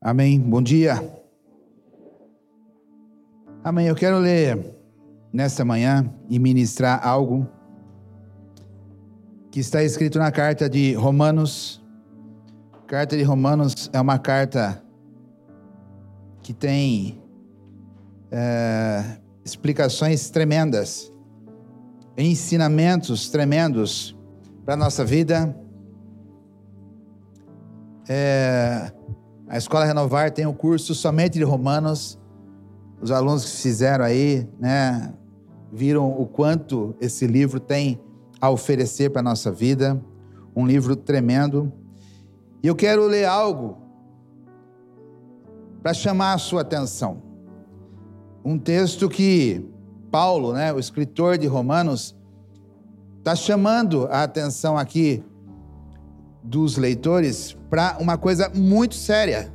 Amém. Bom dia. Amém. Eu quero ler nesta manhã e ministrar algo que está escrito na carta de Romanos. carta de Romanos é uma carta que tem é, explicações tremendas, ensinamentos tremendos para a nossa vida. É, a Escola Renovar tem um curso somente de Romanos. Os alunos que fizeram aí, né, viram o quanto esse livro tem a oferecer para a nossa vida. Um livro tremendo. E eu quero ler algo para chamar a sua atenção. Um texto que Paulo, né, o escritor de Romanos, está chamando a atenção aqui dos leitores para uma coisa muito séria,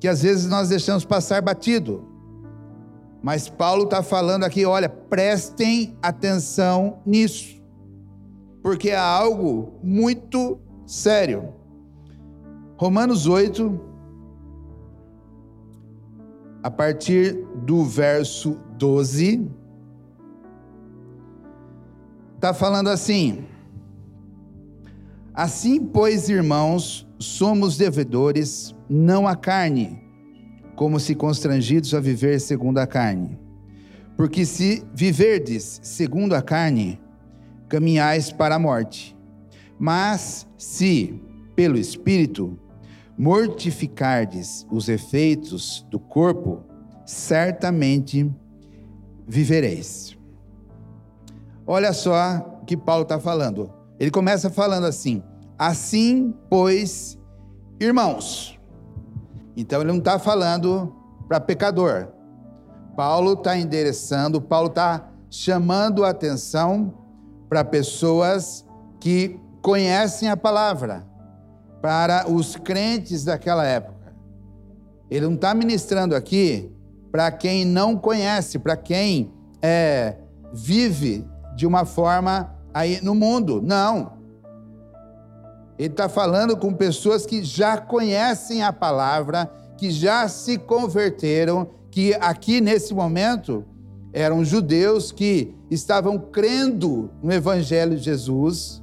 que às vezes nós deixamos passar batido. Mas Paulo está falando aqui: olha, prestem atenção nisso, porque é algo muito sério. Romanos 8, a partir do verso 12, está falando assim. Assim, pois, irmãos, somos devedores, não à carne, como se constrangidos a viver segundo a carne. Porque se viverdes segundo a carne, caminhais para a morte. Mas se, pelo Espírito, mortificardes os efeitos do corpo, certamente vivereis. Olha só o que Paulo está falando. Ele começa falando assim: Assim, pois, irmãos. Então ele não está falando para pecador. Paulo está endereçando, Paulo está chamando a atenção para pessoas que conhecem a palavra, para os crentes daquela época. Ele não está ministrando aqui para quem não conhece, para quem é, vive de uma forma aí no mundo. Não. Ele está falando com pessoas que já conhecem a palavra, que já se converteram, que aqui nesse momento eram judeus que estavam crendo no Evangelho de Jesus.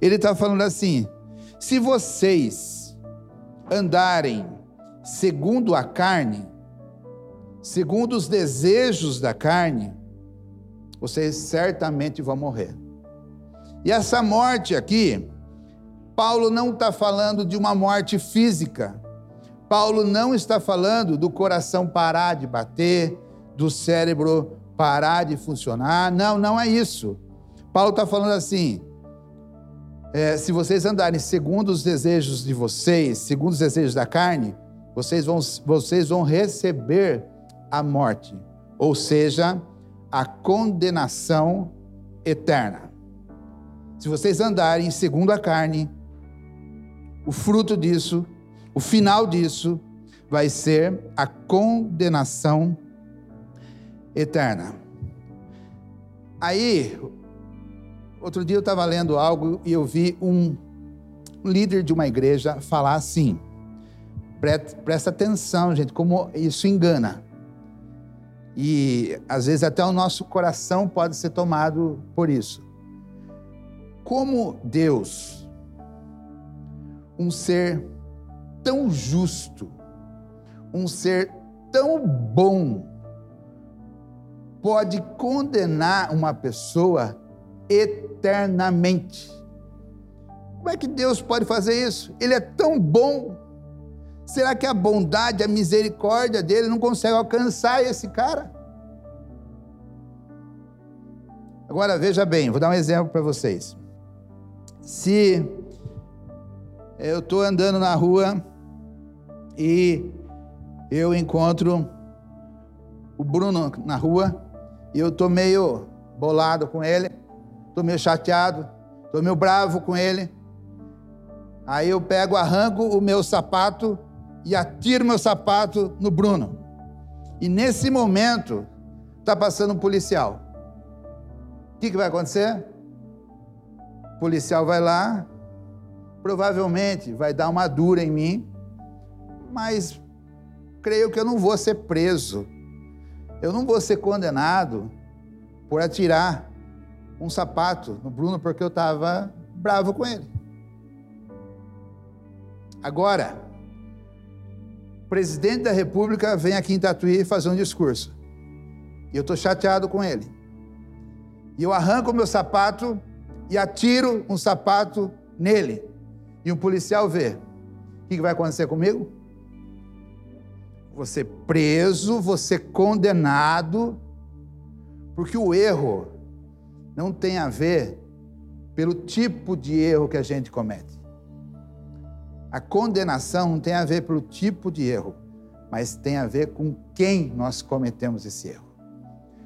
Ele está falando assim: se vocês andarem segundo a carne, segundo os desejos da carne, vocês certamente vão morrer. E essa morte aqui, Paulo não está falando de uma morte física. Paulo não está falando do coração parar de bater, do cérebro parar de funcionar. Não, não é isso. Paulo está falando assim: é, se vocês andarem segundo os desejos de vocês, segundo os desejos da carne, vocês vão, vocês vão receber a morte, ou seja, a condenação eterna. Se vocês andarem segundo a carne, o fruto disso, o final disso, vai ser a condenação eterna. Aí, outro dia eu estava lendo algo e eu vi um líder de uma igreja falar assim. Presta atenção, gente, como isso engana. E às vezes até o nosso coração pode ser tomado por isso. Como Deus um ser tão justo, um ser tão bom, pode condenar uma pessoa eternamente. Como é que Deus pode fazer isso? Ele é tão bom. Será que a bondade, a misericórdia dele não consegue alcançar esse cara? Agora veja bem, vou dar um exemplo para vocês. Se eu estou andando na rua e eu encontro o Bruno na rua e eu estou meio bolado com ele, estou meio chateado, estou meio bravo com ele. Aí eu pego, arranco o meu sapato e atiro meu sapato no Bruno. E nesse momento está passando um policial. O que, que vai acontecer? O policial vai lá, provavelmente vai dar uma dura em mim, mas creio que eu não vou ser preso, eu não vou ser condenado por atirar um sapato no Bruno porque eu estava bravo com ele. Agora, o presidente da República vem aqui em Tatuí fazer um discurso. E eu estou chateado com ele. E eu arranco meu sapato e atiro um sapato nele. E um policial vê. O que vai acontecer comigo? Você preso, você condenado, porque o erro não tem a ver pelo tipo de erro que a gente comete. A condenação não tem a ver pelo tipo de erro, mas tem a ver com quem nós cometemos esse erro.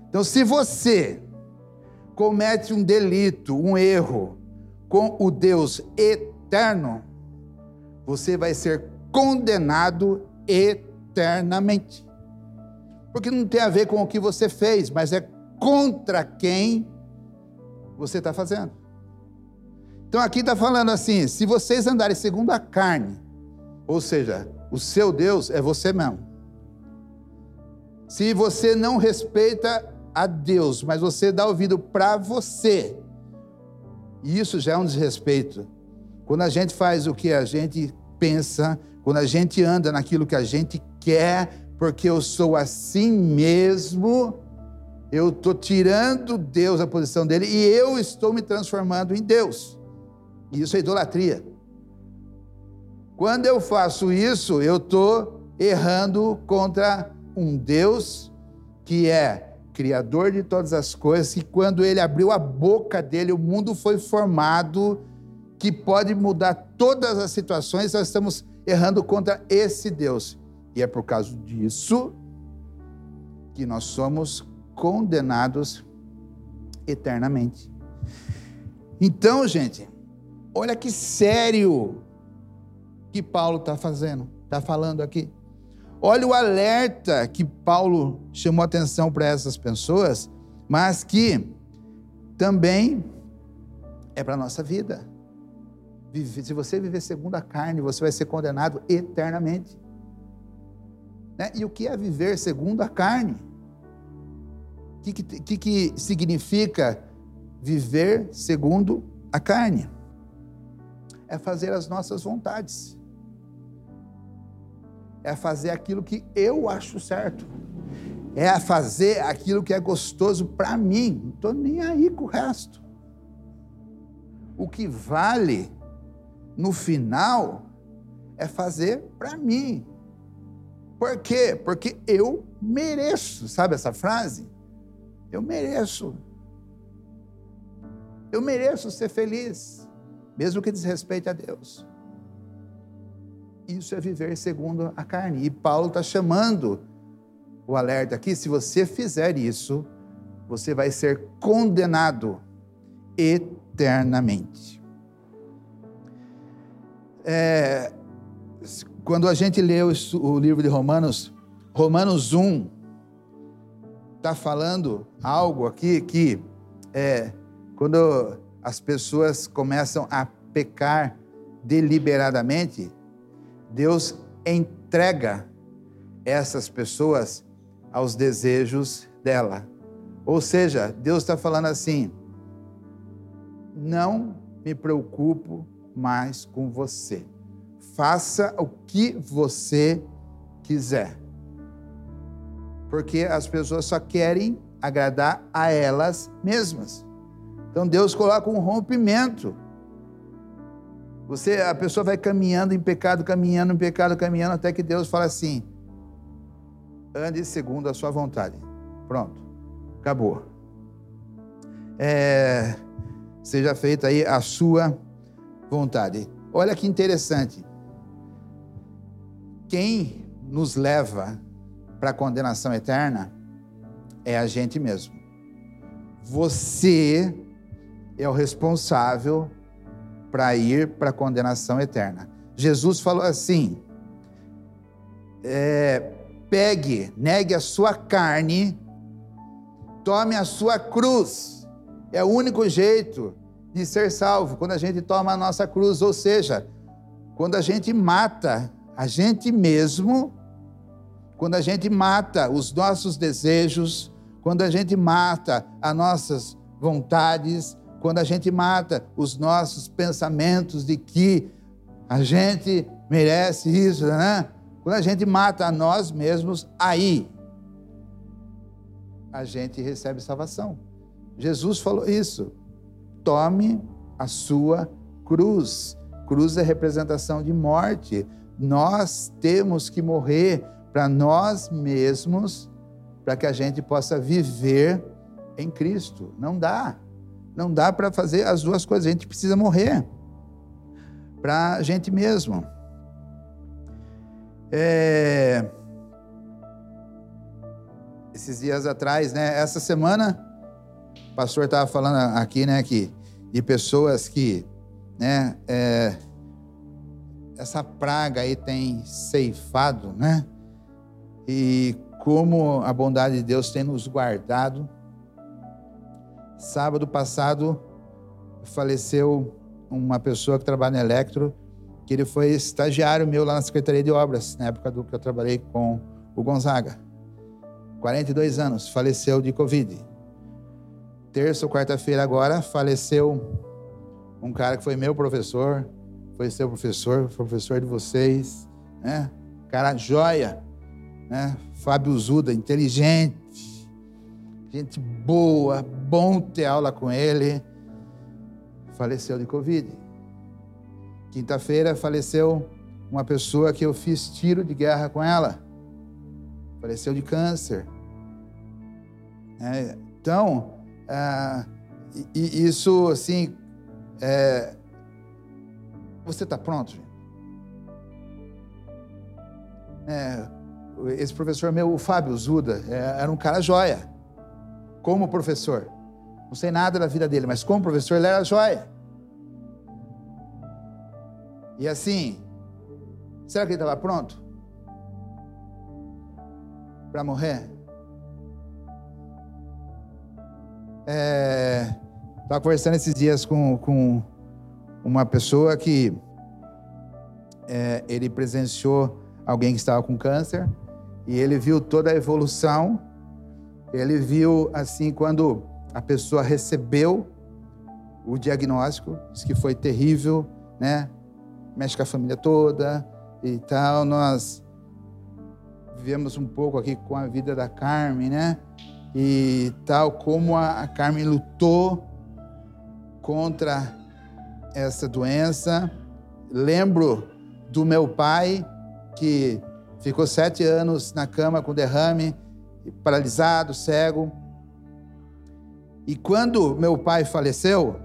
Então, se você comete um delito, um erro com o Deus eterno, você vai ser condenado eternamente. Porque não tem a ver com o que você fez, mas é contra quem você está fazendo. Então aqui está falando assim: se vocês andarem segundo a carne, ou seja, o seu Deus é você mesmo. Se você não respeita a Deus, mas você dá ouvido para você, isso já é um desrespeito. Quando a gente faz o que a gente pensa, quando a gente anda naquilo que a gente quer, porque eu sou assim mesmo, eu estou tirando Deus a posição dele e eu estou me transformando em Deus. Isso é idolatria. Quando eu faço isso, eu estou errando contra um Deus que é criador de todas as coisas, e quando ele abriu a boca dele, o mundo foi formado, que pode mudar todas as situações, nós estamos errando contra esse Deus. E é por causa disso que nós somos condenados eternamente. Então, gente, olha que sério que Paulo está fazendo, está falando aqui. Olha o alerta que Paulo chamou atenção para essas pessoas, mas que também é para a nossa vida. Se você viver segundo a carne, você vai ser condenado eternamente. Né? E o que é viver segundo a carne? O que, que, que significa viver segundo a carne? É fazer as nossas vontades. É fazer aquilo que eu acho certo. É fazer aquilo que é gostoso para mim. Não estou nem aí com o resto. O que vale no final é fazer para mim. Por quê? Porque eu mereço. Sabe essa frase? Eu mereço. Eu mereço ser feliz, mesmo que desrespeite a Deus. Isso é viver segundo a carne. E Paulo está chamando o alerta aqui: se você fizer isso, você vai ser condenado eternamente. É, quando a gente lê o, o livro de Romanos, Romanos 1, está falando algo aqui que é, quando as pessoas começam a pecar deliberadamente, Deus entrega essas pessoas aos desejos dela. Ou seja, Deus está falando assim: não me preocupo mais com você. Faça o que você quiser porque as pessoas só querem agradar a elas mesmas. Então Deus coloca um rompimento. Você, a pessoa vai caminhando em pecado, caminhando em pecado, caminhando até que Deus fala assim: ande segundo a sua vontade. Pronto, acabou. É, seja feita aí a sua vontade. Olha que interessante. Quem nos leva para a condenação eterna é a gente mesmo. Você é o responsável para ir para a condenação eterna. Jesus falou assim: é, pegue, negue a sua carne, tome a sua cruz. É o único jeito de ser salvo quando a gente toma a nossa cruz, ou seja, quando a gente mata a gente mesmo, quando a gente mata os nossos desejos, quando a gente mata as nossas vontades, quando a gente mata os nossos pensamentos de que a gente merece isso, né? Quando a gente mata a nós mesmos, aí a gente recebe salvação. Jesus falou isso. Tome a sua cruz. Cruz é representação de morte. Nós temos que morrer para nós mesmos, para que a gente possa viver em Cristo. Não dá. Não dá para fazer as duas coisas. A gente precisa morrer para a gente mesmo. É... Esses dias atrás, né? Essa semana, o pastor estava falando aqui, né? Que de pessoas que, né? É... Essa praga aí tem ceifado, né? E como a bondade de Deus tem nos guardado. Sábado passado faleceu uma pessoa que trabalha na Electro, que ele foi estagiário meu lá na Secretaria de Obras, na época do que eu trabalhei com o Gonzaga. 42 anos, faleceu de Covid. Terça ou quarta-feira agora, faleceu um cara que foi meu professor, foi seu professor, foi professor de vocês, né? Cara joia, né? Fábio Zuda, inteligente, gente boa, bom ter aula com ele faleceu de Covid. Quinta-feira faleceu uma pessoa que eu fiz tiro de guerra com ela. Faleceu de câncer. É, então, é, e, isso, assim, é, você está pronto? É, esse professor meu, o Fábio Zuda, é, era um cara joia, como professor. Não sei nada da vida dele, mas como professor ele era joia. E assim, será que ele estava pronto? Para morrer? É, estava conversando esses dias com, com uma pessoa que é, ele presenciou alguém que estava com câncer e ele viu toda a evolução. Ele viu assim quando a pessoa recebeu o diagnóstico, disse que foi terrível, né? Mexe com a família toda e tal. Nós vivemos um pouco aqui com a vida da Carmen, né? E tal como a Carmen lutou contra essa doença. Lembro do meu pai que ficou sete anos na cama com derrame, paralisado, cego e quando meu pai faleceu,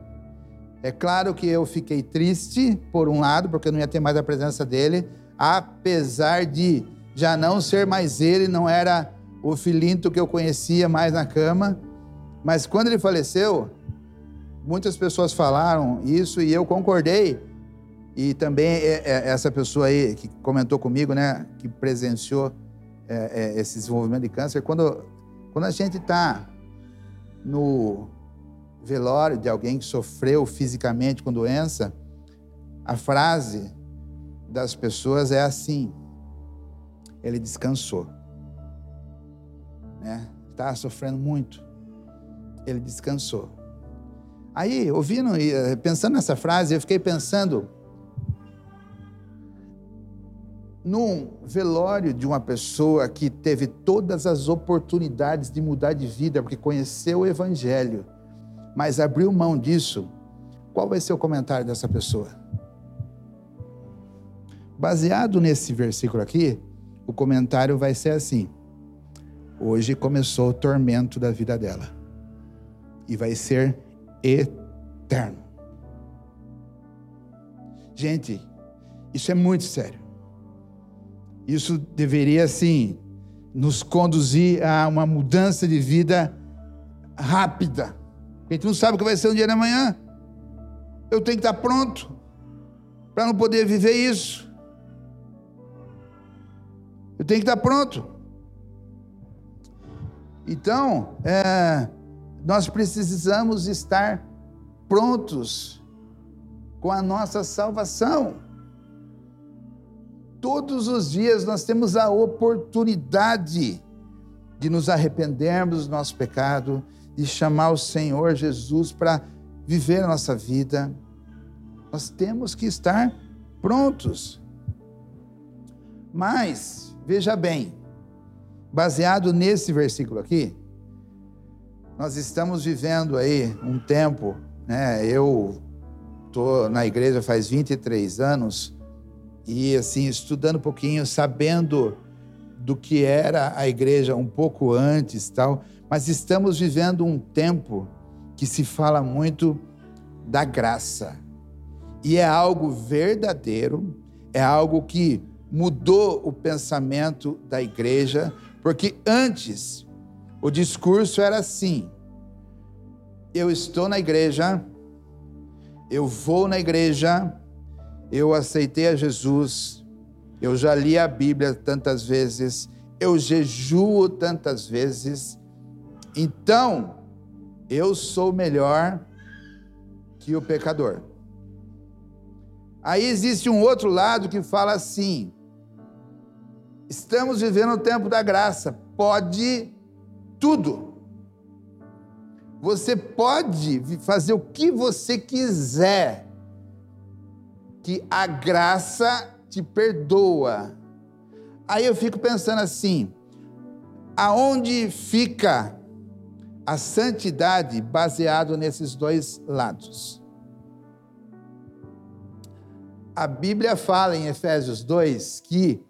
é claro que eu fiquei triste, por um lado, porque eu não ia ter mais a presença dele, apesar de já não ser mais ele, não era o filinto que eu conhecia mais na cama. Mas quando ele faleceu, muitas pessoas falaram isso e eu concordei. E também é, é, essa pessoa aí que comentou comigo, né, que presenciou é, esse desenvolvimento de câncer, quando, quando a gente está no velório de alguém que sofreu fisicamente com doença, a frase das pessoas é assim: ele descansou. Né? Estava sofrendo muito. Ele descansou. Aí, ouvindo, eh, pensando nessa frase, eu fiquei pensando num velório de uma pessoa que teve todas as oportunidades de mudar de vida, porque conheceu o Evangelho, mas abriu mão disso, qual vai ser o comentário dessa pessoa? Baseado nesse versículo aqui, o comentário vai ser assim: hoje começou o tormento da vida dela, e vai ser eterno. Gente, isso é muito sério. Isso deveria, sim, nos conduzir a uma mudança de vida rápida. A gente não sabe o que vai ser um dia da manhã. Eu tenho que estar pronto para não poder viver isso. Eu tenho que estar pronto. Então, é, nós precisamos estar prontos com a nossa salvação. Todos os dias nós temos a oportunidade de nos arrependermos do nosso pecado, de chamar o Senhor Jesus para viver a nossa vida. Nós temos que estar prontos. Mas, veja bem, baseado nesse versículo aqui, nós estamos vivendo aí um tempo, né? Eu estou na igreja faz 23 anos e assim estudando um pouquinho, sabendo do que era a igreja um pouco antes, tal, mas estamos vivendo um tempo que se fala muito da graça. E é algo verdadeiro, é algo que mudou o pensamento da igreja, porque antes o discurso era assim: eu estou na igreja, eu vou na igreja, eu aceitei a Jesus, eu já li a Bíblia tantas vezes, eu jejuo tantas vezes, então eu sou melhor que o pecador. Aí existe um outro lado que fala assim: estamos vivendo o tempo da graça, pode tudo. Você pode fazer o que você quiser, que a graça te perdoa. Aí eu fico pensando assim: aonde fica a santidade baseado nesses dois lados? A Bíblia fala em Efésios 2 que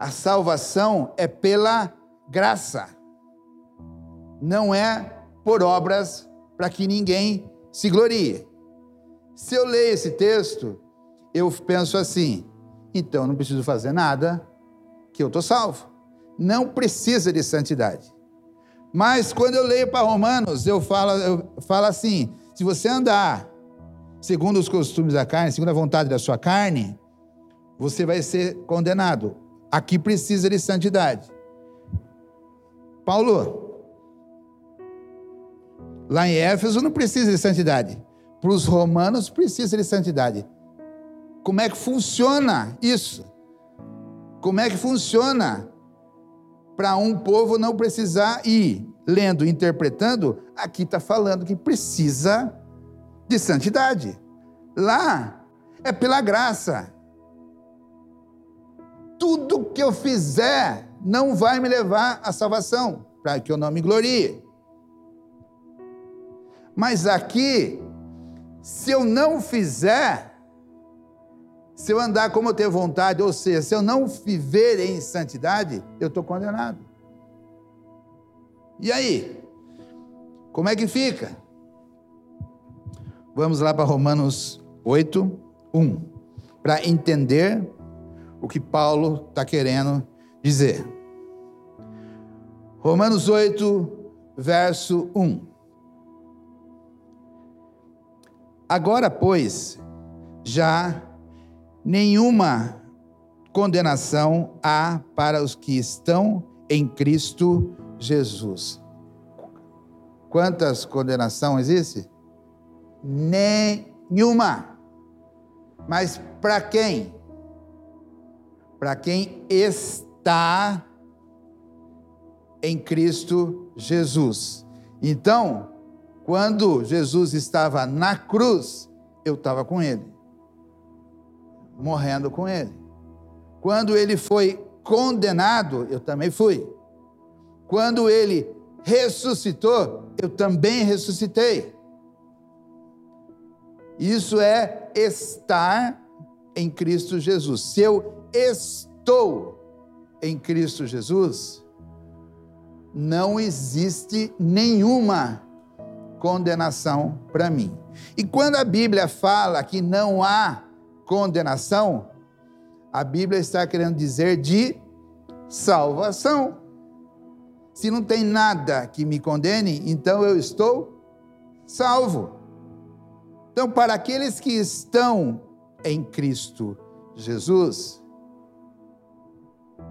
a salvação é pela graça, não é por obras para que ninguém se glorie. Se eu leio esse texto, eu penso assim: então não preciso fazer nada, que eu estou salvo. Não precisa de santidade. Mas quando eu leio para Romanos, eu falo, eu falo assim: se você andar segundo os costumes da carne, segundo a vontade da sua carne, você vai ser condenado. Aqui precisa de santidade. Paulo, lá em Éfeso não precisa de santidade. Para os romanos precisa de santidade. Como é que funciona isso? Como é que funciona para um povo não precisar ir lendo, interpretando? Aqui está falando que precisa de santidade. Lá é pela graça. Tudo que eu fizer não vai me levar à salvação, para que eu não me glorie. Mas aqui, se eu não fizer, se eu andar como eu tenho vontade, ou seja, se eu não viver em santidade, eu estou condenado. E aí? Como é que fica? Vamos lá para Romanos 8, 1, para entender o que Paulo está querendo dizer. Romanos 8, verso 1. Agora, pois, já nenhuma condenação há para os que estão em Cristo Jesus. Quantas condenação existe? Nenhuma. Mas para quem? Para quem está em Cristo Jesus. Então, quando Jesus estava na cruz, eu estava com ele morrendo com ele. Quando ele foi condenado, eu também fui. Quando ele ressuscitou, eu também ressuscitei. Isso é estar em Cristo Jesus. Se eu estou em Cristo Jesus, não existe nenhuma condenação para mim. E quando a Bíblia fala que não há condenação, a Bíblia está querendo dizer de salvação. Se não tem nada que me condene, então eu estou salvo. Então, para aqueles que estão em Cristo Jesus,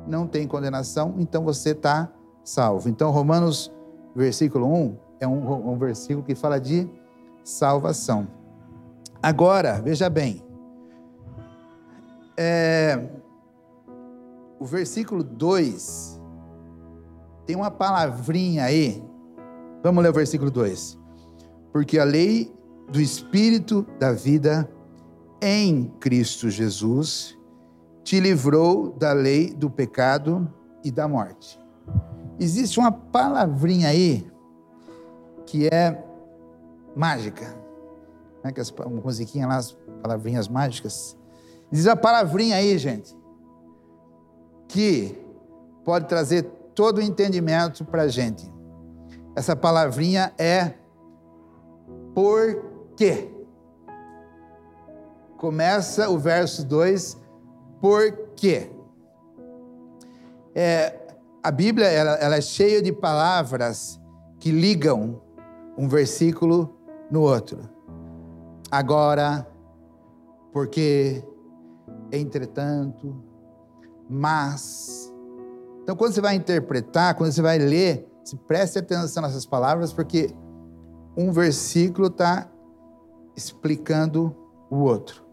não tem condenação, então você está salvo. Então, Romanos, versículo 1, é um, um versículo que fala de salvação. Agora, veja bem, é, o versículo 2 tem uma palavrinha aí. Vamos ler o versículo 2. Porque a lei do Espírito da vida em Cristo Jesus te livrou da lei do pecado e da morte. Existe uma palavrinha aí que é mágica. Como é que as musiquinhas lá, as palavrinhas mágicas? Diz a palavrinha aí, gente, que pode trazer todo o entendimento para a gente. Essa palavrinha é por quê? Começa o verso 2, por quê? É, a Bíblia ela, ela é cheia de palavras que ligam um versículo no outro. Agora, porque, entretanto, mas. Então, quando você vai interpretar, quando você vai ler, se preste atenção nessas palavras, porque um versículo está explicando o outro.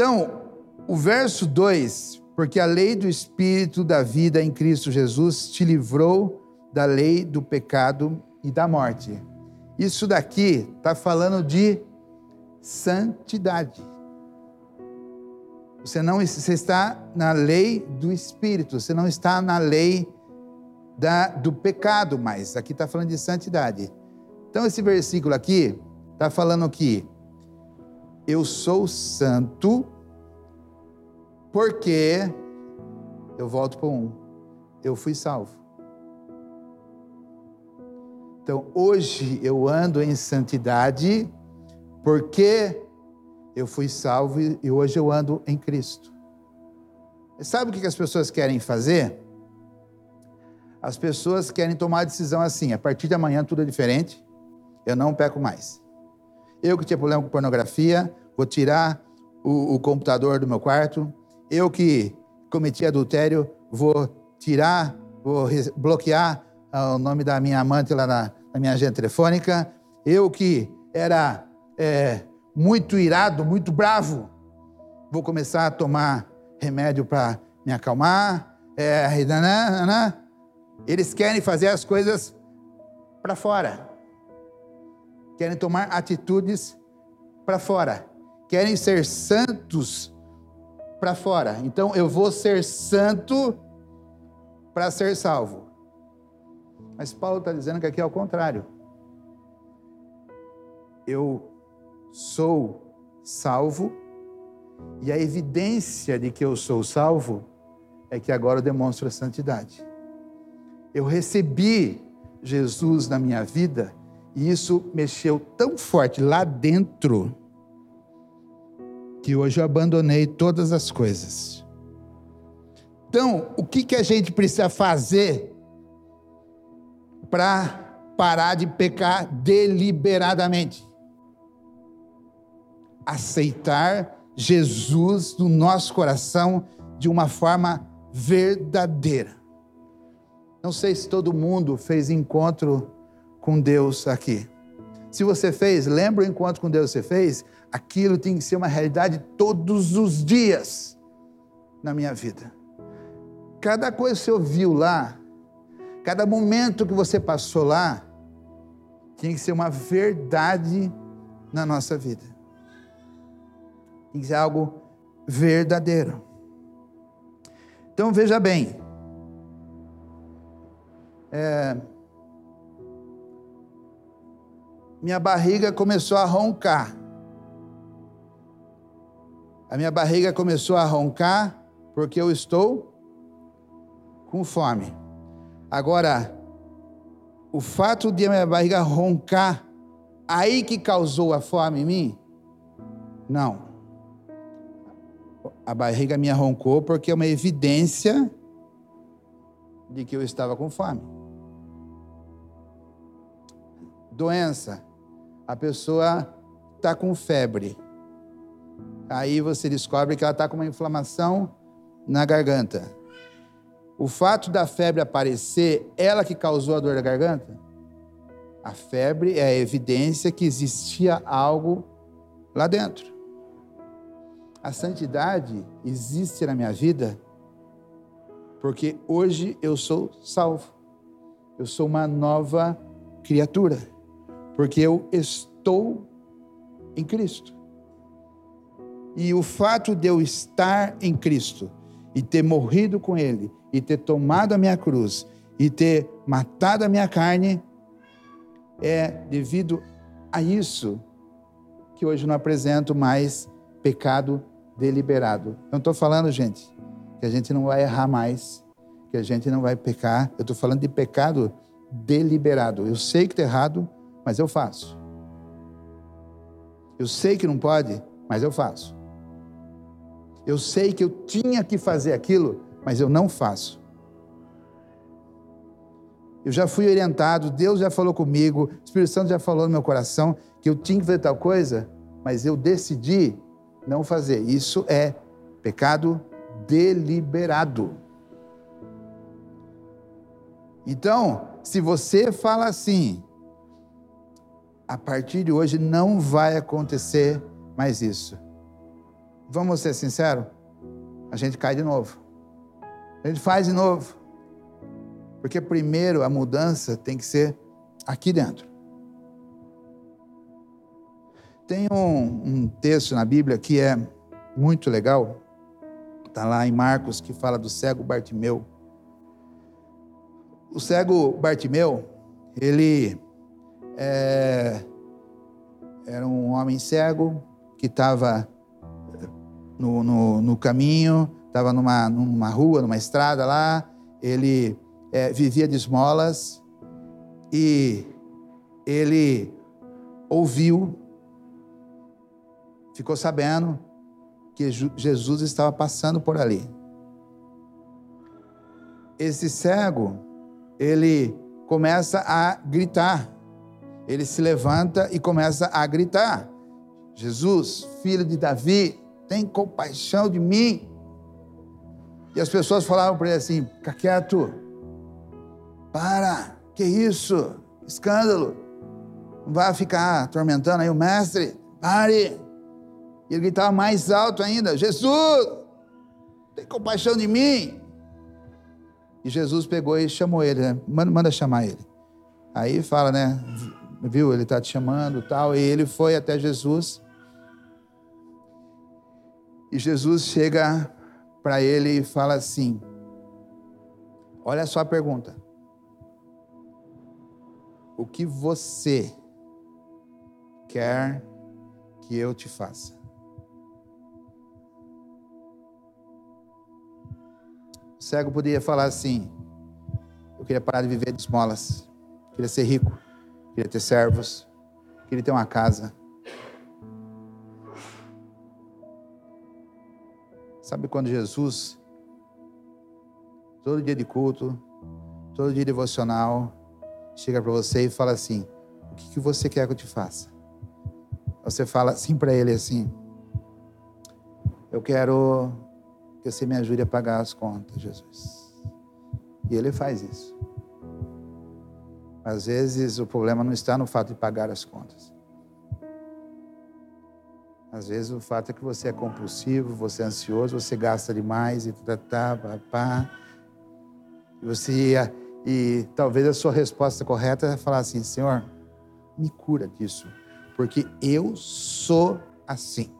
Então, o verso 2, porque a lei do Espírito da vida em Cristo Jesus te livrou da lei do pecado e da morte. Isso daqui está falando de santidade. Você não você está na lei do Espírito, você não está na lei da, do pecado mais. Aqui está falando de santidade. Então, esse versículo aqui está falando que eu sou santo porque eu volto para um, eu fui salvo. Então, hoje eu ando em santidade porque eu fui salvo e hoje eu ando em Cristo. Sabe o que as pessoas querem fazer? As pessoas querem tomar a decisão assim: a partir de amanhã tudo é diferente, eu não peco mais. Eu que tinha problema com pornografia, vou tirar o, o computador do meu quarto. Eu que cometi adultério, vou tirar, vou bloquear ah, o nome da minha amante lá na, na minha agenda telefônica. Eu que era é, muito irado, muito bravo, vou começar a tomar remédio para me acalmar. É, eles querem fazer as coisas para fora, querem tomar atitudes para fora, querem ser santos para fora. Então eu vou ser santo para ser salvo. Mas Paulo está dizendo que aqui é o contrário. Eu sou salvo, e a evidência de que eu sou salvo é que agora eu demonstro a santidade. Eu recebi Jesus na minha vida e isso mexeu tão forte lá dentro que hoje eu abandonei todas as coisas. Então, o que, que a gente precisa fazer para parar de pecar deliberadamente? aceitar Jesus no nosso coração de uma forma verdadeira. Não sei se todo mundo fez encontro com Deus aqui. Se você fez, lembra o encontro com Deus que você fez? Aquilo tem que ser uma realidade todos os dias na minha vida. Cada coisa que você ouviu lá, cada momento que você passou lá, tem que ser uma verdade na nossa vida. Tem que ser algo verdadeiro. Então veja bem. É, minha barriga começou a roncar. A minha barriga começou a roncar porque eu estou com fome. Agora, o fato de a minha barriga roncar, aí que causou a fome em mim? Não a barriga me roncou porque é uma evidência de que eu estava com fome. Doença. A pessoa está com febre. Aí você descobre que ela está com uma inflamação na garganta. O fato da febre aparecer, ela que causou a dor da garganta? A febre é a evidência que existia algo lá dentro. A santidade existe na minha vida Porque hoje eu sou salvo. Eu sou uma nova criatura. Porque eu estou em Cristo. E o fato de eu estar em Cristo e ter morrido com Ele, e ter tomado a minha cruz, e ter matado a minha carne, é devido a isso que hoje não apresento mais pecado deliberado. Não estou falando, gente, que a gente não vai errar mais, que a gente não vai pecar. Eu estou falando de pecado deliberado. Eu sei que está errado, mas eu faço. Eu sei que não pode, mas eu faço. Eu sei que eu tinha que fazer aquilo, mas eu não faço. Eu já fui orientado, Deus já falou comigo, o Espírito Santo já falou no meu coração que eu tinha que fazer tal coisa, mas eu decidi não fazer. Isso é pecado deliberado. Então, se você fala assim, a partir de hoje não vai acontecer mais isso. Vamos ser sinceros? A gente cai de novo. A gente faz de novo. Porque primeiro a mudança tem que ser aqui dentro. Tem um, um texto na Bíblia que é muito legal. Está lá em Marcos que fala do cego Bartimeu. O cego Bartimeu, ele é, era um homem cego que estava no, no, no, caminho, estava numa, numa rua, numa estrada lá, ele é, vivia de esmolas e ele ouviu, ficou sabendo que Jesus estava passando por ali. Esse cego, ele começa a gritar ele se levanta e começa a gritar: Jesus, filho de Davi, tem compaixão de mim. E as pessoas falavam para ele assim: fica quieto, para, que isso, escândalo, não vai ficar atormentando aí o mestre, pare. E ele gritava mais alto ainda: Jesus, tem compaixão de mim. E Jesus pegou e chamou ele, né? manda, manda chamar ele. Aí fala, né? Viu? Ele está te chamando tal. E ele foi até Jesus. E Jesus chega para ele e fala assim: Olha só a pergunta. O que você quer que eu te faça? O cego poderia falar assim: Eu queria parar de viver de esmolas, queria ser rico queria ter servos, queria ter uma casa. Sabe quando Jesus, todo dia de culto, todo dia devocional, chega para você e fala assim: O que, que você quer que eu te faça? Você fala assim para ele assim: Eu quero que você me ajude a pagar as contas, Jesus. E ele faz isso. Às vezes o problema não está no fato de pagar as contas. Às vezes o fato é que você é compulsivo, você é ansioso, você gasta demais e tá, tá, pá, pá. Você e talvez a sua resposta correta é falar assim: Senhor, me cura disso, porque eu sou assim.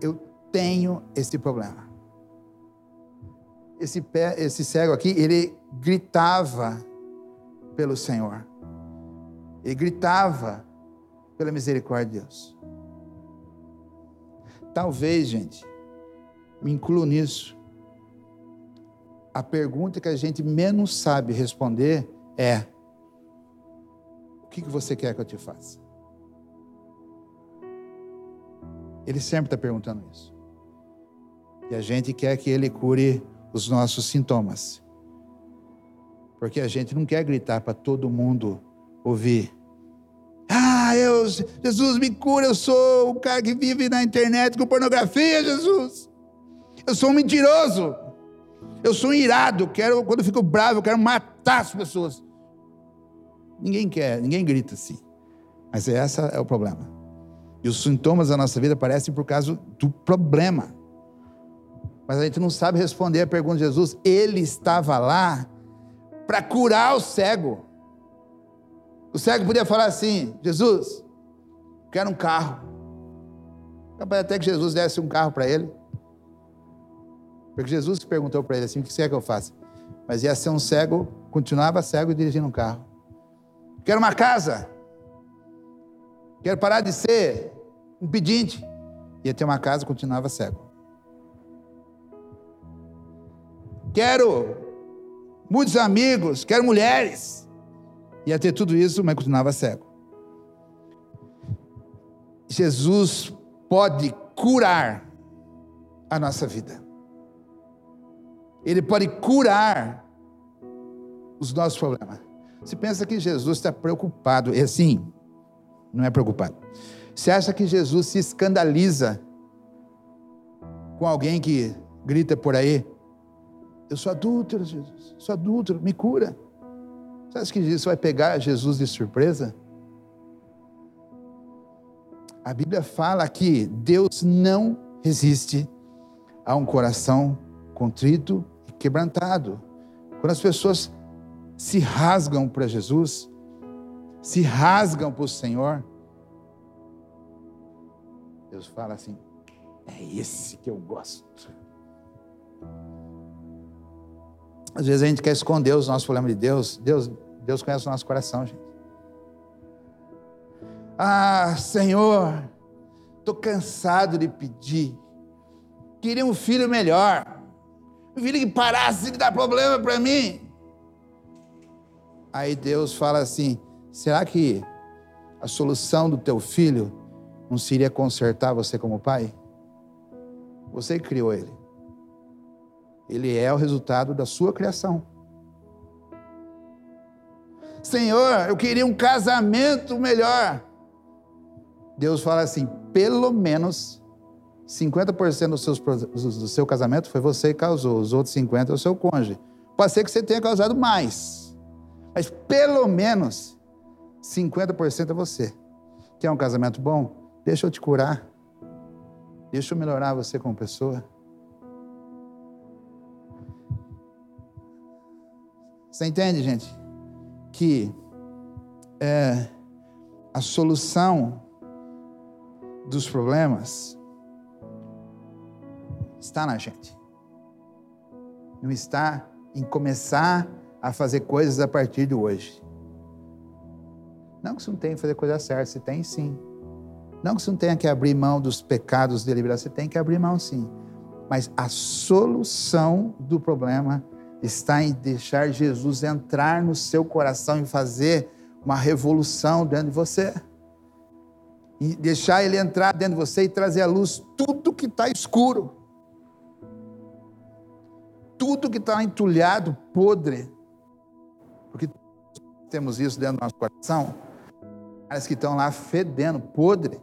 Eu tenho esse problema. Esse, pé, esse cego aqui, ele gritava pelo Senhor. Ele gritava pela misericórdia de Deus. Talvez, gente, me incluo nisso. A pergunta que a gente menos sabe responder é: O que você quer que eu te faça? Ele sempre está perguntando isso. E a gente quer que ele cure os nossos sintomas. Porque a gente não quer gritar para todo mundo ouvir. Ah, eu, Jesus me cura, eu sou o cara que vive na internet com pornografia, Jesus. Eu sou um mentiroso. Eu sou um irado, quero, quando eu fico bravo, eu quero matar as pessoas. Ninguém quer, ninguém grita assim. Mas esse é o problema. E os sintomas da nossa vida aparecem por causa do problema. Mas a gente não sabe responder a pergunta de Jesus. Ele estava lá para curar o cego. O cego podia falar assim: Jesus, quero um carro. Capaz até que Jesus desse um carro para ele. Porque Jesus perguntou para ele assim: o que você quer que eu faça? Mas ia ser um cego, continuava cego e dirigindo um carro. Quero uma casa. Quero parar de ser um pedinte. Ia ter uma casa, continuava cego. Quero muitos amigos, quero mulheres. Ia ter tudo isso, mas continuava cego. Jesus pode curar a nossa vida. Ele pode curar os nossos problemas. Você pensa que Jesus está preocupado, é assim, não é preocupado. Você acha que Jesus se escandaliza com alguém que grita por aí? Eu sou adúltero, Jesus, sou adúltero, me cura. Acha que isso vai pegar Jesus de surpresa? A Bíblia fala que Deus não resiste a um coração contrito e quebrantado. Quando as pessoas se rasgam para Jesus, se rasgam para o Senhor, Deus fala assim: é esse que eu gosto. Às vezes a gente quer esconder os nossos problemas de Deus. Deus, Deus conhece o nosso coração, gente. Ah, Senhor, estou cansado de pedir. Queria um filho melhor. Um filho que parasse de dar problema para mim. Aí Deus fala assim: será que a solução do teu filho não seria consertar você como pai? Você criou ele. Ele é o resultado da sua criação. Senhor, eu queria um casamento melhor. Deus fala assim: pelo menos 50% dos seus, do seu casamento foi você que causou, os outros 50% é o seu cônjuge. Pode ser que você tenha causado mais, mas pelo menos 50% é você. Quer um casamento bom? Deixa eu te curar. Deixa eu melhorar você como pessoa. Você entende, gente? Que é, a solução dos problemas está na gente. Não está em começar a fazer coisas a partir de hoje. Não que você não tenha que fazer coisa certa, você tem sim. Não que você não tenha que abrir mão dos pecados deliberados, você tem que abrir mão sim. Mas a solução do problema está em deixar Jesus entrar no seu coração e fazer uma revolução dentro de você. E deixar ele entrar dentro de você e trazer à luz tudo que está escuro. Tudo que está entulhado, podre. Porque temos isso dentro do nosso coração. Caras que estão lá fedendo, podre.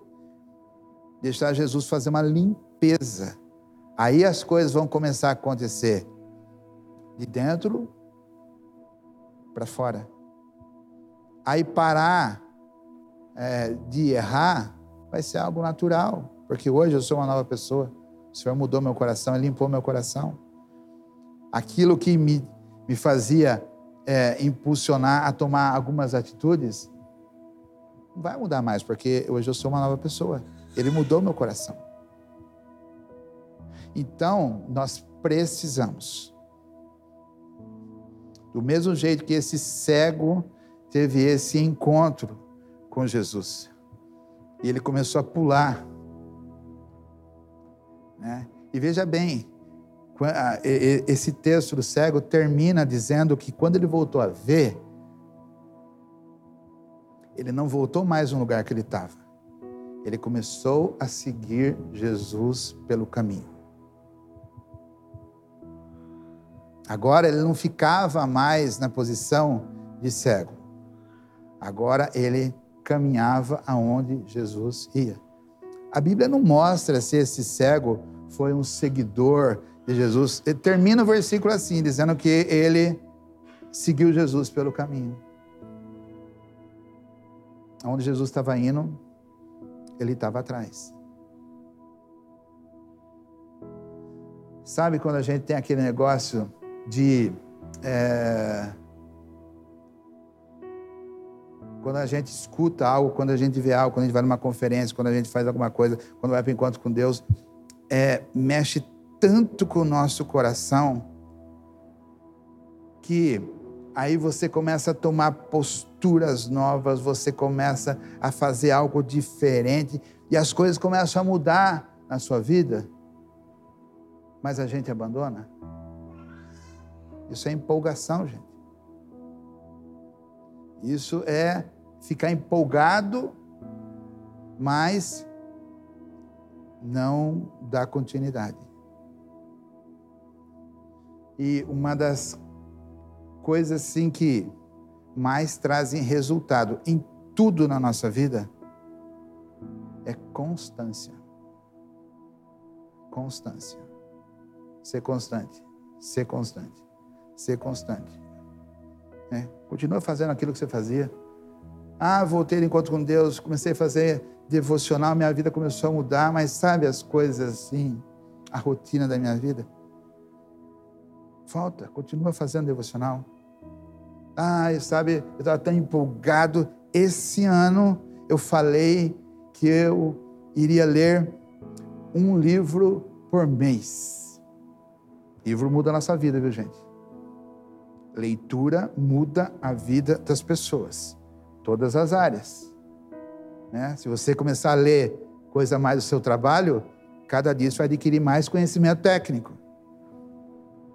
Deixar Jesus fazer uma limpeza. Aí as coisas vão começar a acontecer de dentro para fora. Aí parar é, de errar vai ser algo natural, porque hoje eu sou uma nova pessoa. O Senhor mudou meu coração, limpou meu coração. Aquilo que me, me fazia é, impulsionar a tomar algumas atitudes, não vai mudar mais, porque hoje eu sou uma nova pessoa. Ele mudou meu coração. Então, nós precisamos do mesmo jeito que esse cego teve esse encontro com Jesus. E ele começou a pular. Né? E veja bem, esse texto do cego termina dizendo que quando ele voltou a ver, ele não voltou mais no lugar que ele estava. Ele começou a seguir Jesus pelo caminho. Agora ele não ficava mais na posição de cego. Agora ele caminhava aonde Jesus ia. A Bíblia não mostra se esse cego foi um seguidor de Jesus. Ele termina o versículo assim, dizendo que ele seguiu Jesus pelo caminho. Onde Jesus estava indo, ele estava atrás. Sabe quando a gente tem aquele negócio de. É, quando a gente escuta algo, quando a gente vê algo, quando a gente vai numa conferência, quando a gente faz alguma coisa, quando vai para o encontro com Deus, é, mexe tanto com o nosso coração que aí você começa a tomar posturas novas, você começa a fazer algo diferente e as coisas começam a mudar na sua vida, mas a gente abandona. Isso é empolgação, gente. Isso é ficar empolgado, mas não dá continuidade. E uma das coisas assim que mais trazem resultado em tudo na nossa vida é constância. Constância. Ser constante. Ser constante. Ser constante. É. Continua fazendo aquilo que você fazia. Ah, voltei ao encontro com Deus, comecei a fazer devocional, minha vida começou a mudar, mas sabe as coisas assim, a rotina da minha vida? Falta, continua fazendo devocional. Ah, sabe, eu estava tão empolgado. Esse ano eu falei que eu iria ler um livro por mês. Livro muda a nossa vida, viu, gente? Leitura muda a vida das pessoas, todas as áreas. Né? Se você começar a ler coisa mais do seu trabalho, cada dia você vai adquirir mais conhecimento técnico.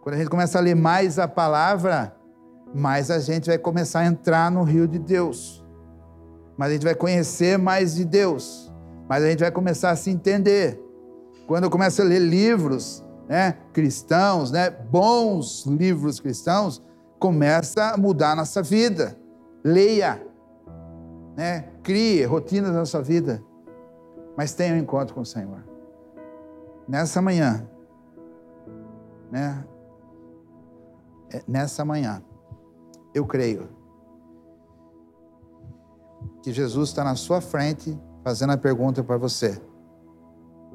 Quando a gente começa a ler mais a palavra, mais a gente vai começar a entrar no rio de Deus. Mas a gente vai conhecer mais de Deus. Mas a gente vai começar a se entender. Quando eu começo a ler livros né, cristãos, né, bons livros cristãos, começa a mudar a nossa vida. Leia, né, crie rotinas na sua vida, mas tenha um encontro com o Senhor. Nessa manhã, né, é, nessa manhã, eu creio que Jesus está na sua frente fazendo a pergunta para você: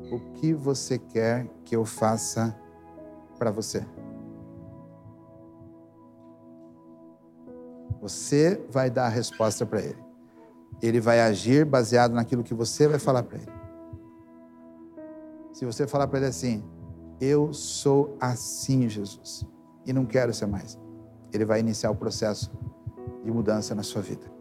O que você quer que eu faça para você? Você vai dar a resposta para ele. Ele vai agir baseado naquilo que você vai falar para ele. Se você falar para ele assim: Eu sou assim, Jesus, e não quero ser mais ele vai iniciar o processo de mudança na sua vida.